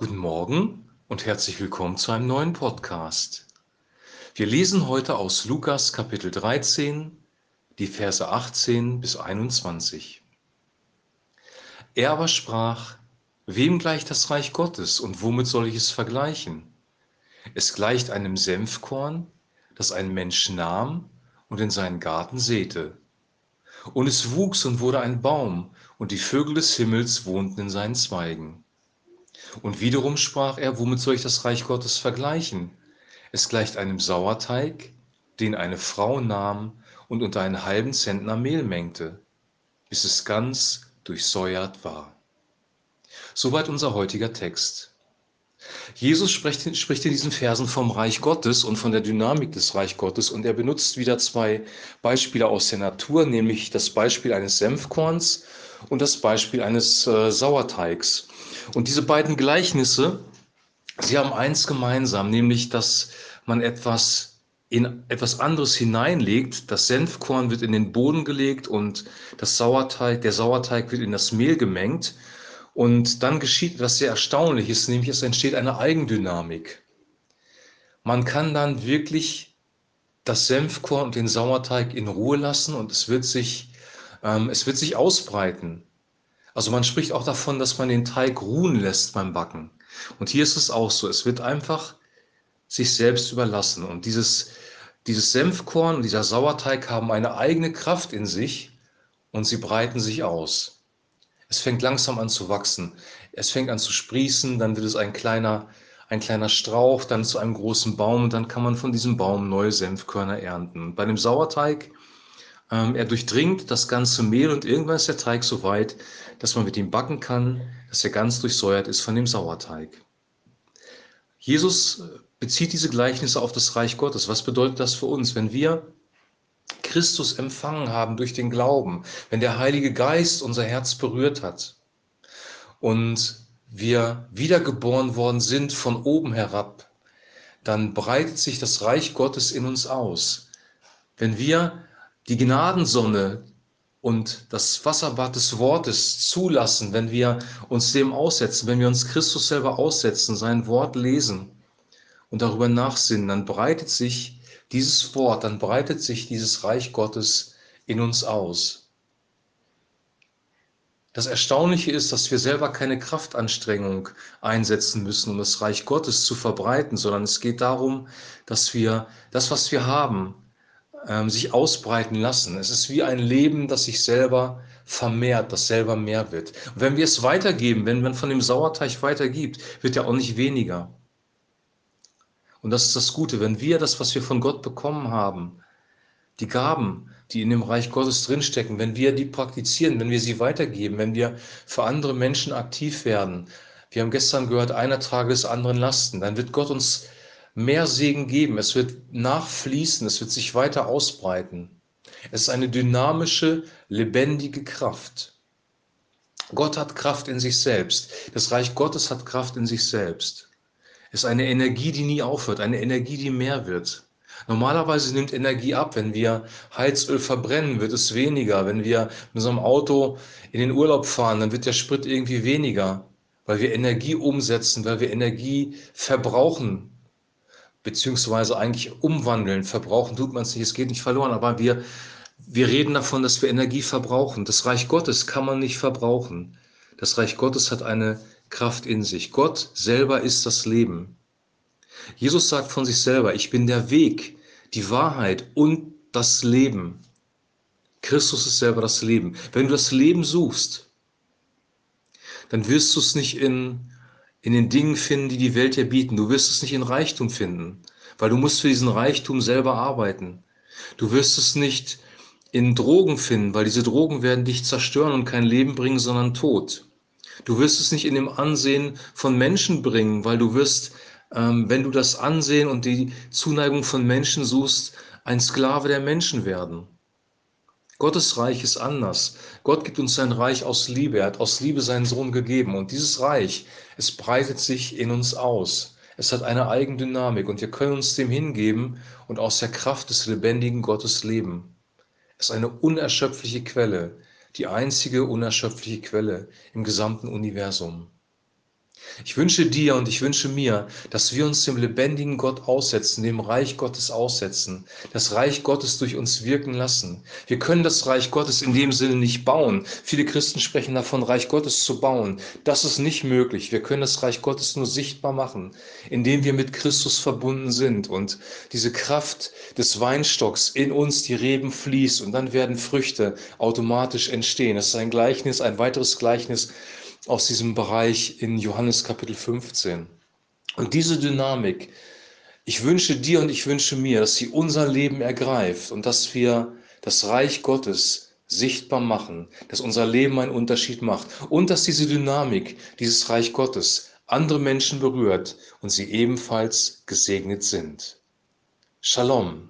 Guten Morgen und herzlich willkommen zu einem neuen Podcast. Wir lesen heute aus Lukas Kapitel 13, die Verse 18 bis 21. Er aber sprach, wem gleicht das Reich Gottes und womit soll ich es vergleichen? Es gleicht einem Senfkorn, das ein Mensch nahm und in seinen Garten säte. Und es wuchs und wurde ein Baum, und die Vögel des Himmels wohnten in seinen Zweigen. Und wiederum sprach er, womit soll ich das Reich Gottes vergleichen? Es gleicht einem Sauerteig, den eine Frau nahm und unter einen halben Zentner Mehl mengte, bis es ganz durchsäuert war. Soweit unser heutiger Text. Jesus spricht, spricht, in diesen Versen vom Reich Gottes und von der Dynamik des Reich Gottes und er benutzt wieder zwei Beispiele aus der Natur, nämlich das Beispiel eines Senfkorns und das Beispiel eines äh, Sauerteigs. Und diese beiden Gleichnisse, sie haben eins gemeinsam, nämlich dass man etwas in etwas anderes hineinlegt. Das Senfkorn wird in den Boden gelegt und das Sauerteig, der Sauerteig wird in das Mehl gemengt. Und dann geschieht etwas sehr Erstaunliches, nämlich es entsteht eine Eigendynamik. Man kann dann wirklich das Senfkorn und den Sauerteig in Ruhe lassen und es wird sich, es wird sich ausbreiten. Also man spricht auch davon, dass man den Teig ruhen lässt beim Backen. Und hier ist es auch so. Es wird einfach sich selbst überlassen. Und dieses, dieses Senfkorn und dieser Sauerteig haben eine eigene Kraft in sich und sie breiten sich aus. Es fängt langsam an zu wachsen. Es fängt an zu sprießen, dann wird es ein kleiner, ein kleiner Strauch, dann zu einem großen Baum und dann kann man von diesem Baum neue Senfkörner ernten. Bei dem Sauerteig ähm, er durchdringt das ganze Mehl und irgendwann ist der Teig so weit, dass man mit ihm backen kann, dass er ganz durchsäuert ist von dem Sauerteig. Jesus bezieht diese Gleichnisse auf das Reich Gottes. Was bedeutet das für uns, wenn wir Christus empfangen haben durch den Glauben, wenn der Heilige Geist unser Herz berührt hat und wir wiedergeboren worden sind von oben herab, dann breitet sich das Reich Gottes in uns aus. Wenn wir die Gnadensonne und das Wasserbad des Wortes zulassen, wenn wir uns dem aussetzen, wenn wir uns Christus selber aussetzen, sein Wort lesen und darüber nachsinnen, dann breitet sich dieses Wort, dann breitet sich dieses Reich Gottes in uns aus. Das Erstaunliche ist, dass wir selber keine Kraftanstrengung einsetzen müssen, um das Reich Gottes zu verbreiten, sondern es geht darum, dass wir das, was wir haben, ähm, sich ausbreiten lassen. Es ist wie ein Leben, das sich selber vermehrt, das selber mehr wird. Und wenn wir es weitergeben, wenn man von dem Sauerteig weitergibt, wird er auch nicht weniger. Und das ist das Gute, wenn wir das, was wir von Gott bekommen haben, die Gaben, die in dem Reich Gottes drinstecken, wenn wir die praktizieren, wenn wir sie weitergeben, wenn wir für andere Menschen aktiv werden. Wir haben gestern gehört, einer trage des anderen Lasten, dann wird Gott uns mehr Segen geben. Es wird nachfließen, es wird sich weiter ausbreiten. Es ist eine dynamische, lebendige Kraft. Gott hat Kraft in sich selbst. Das Reich Gottes hat Kraft in sich selbst. Es ist eine Energie, die nie aufhört, eine Energie, die mehr wird. Normalerweise nimmt Energie ab. Wenn wir Heizöl verbrennen, wird es weniger. Wenn wir mit unserem Auto in den Urlaub fahren, dann wird der Sprit irgendwie weniger, weil wir Energie umsetzen, weil wir Energie verbrauchen beziehungsweise eigentlich umwandeln. Verbrauchen tut man es nicht, es geht nicht verloren, aber wir, wir reden davon, dass wir Energie verbrauchen. Das Reich Gottes kann man nicht verbrauchen. Das Reich Gottes hat eine Kraft in sich. Gott selber ist das Leben. Jesus sagt von sich selber, ich bin der Weg, die Wahrheit und das Leben. Christus ist selber das Leben. Wenn du das Leben suchst, dann wirst du es nicht in in den Dingen finden, die die Welt dir bieten. Du wirst es nicht in Reichtum finden, weil du musst für diesen Reichtum selber arbeiten. Du wirst es nicht in Drogen finden, weil diese Drogen werden dich zerstören und kein Leben bringen, sondern Tod. Du wirst es nicht in dem Ansehen von Menschen bringen, weil du wirst, ähm, wenn du das Ansehen und die Zuneigung von Menschen suchst, ein Sklave der Menschen werden. Gottes Reich ist anders. Gott gibt uns sein Reich aus Liebe. Er hat aus Liebe seinen Sohn gegeben. Und dieses Reich, es breitet sich in uns aus. Es hat eine Eigendynamik und wir können uns dem hingeben und aus der Kraft des lebendigen Gottes leben. Es ist eine unerschöpfliche Quelle, die einzige unerschöpfliche Quelle im gesamten Universum. Ich wünsche dir und ich wünsche mir, dass wir uns dem lebendigen Gott aussetzen, dem Reich Gottes aussetzen, das Reich Gottes durch uns wirken lassen. Wir können das Reich Gottes in dem Sinne nicht bauen. Viele Christen sprechen davon, Reich Gottes zu bauen. Das ist nicht möglich. Wir können das Reich Gottes nur sichtbar machen, indem wir mit Christus verbunden sind und diese Kraft des Weinstocks in uns die Reben fließt und dann werden Früchte automatisch entstehen. Das ist ein Gleichnis, ein weiteres Gleichnis aus diesem Bereich in Johannes Kapitel 15. Und diese Dynamik, ich wünsche dir und ich wünsche mir, dass sie unser Leben ergreift und dass wir das Reich Gottes sichtbar machen, dass unser Leben einen Unterschied macht und dass diese Dynamik, dieses Reich Gottes andere Menschen berührt und sie ebenfalls gesegnet sind. Shalom.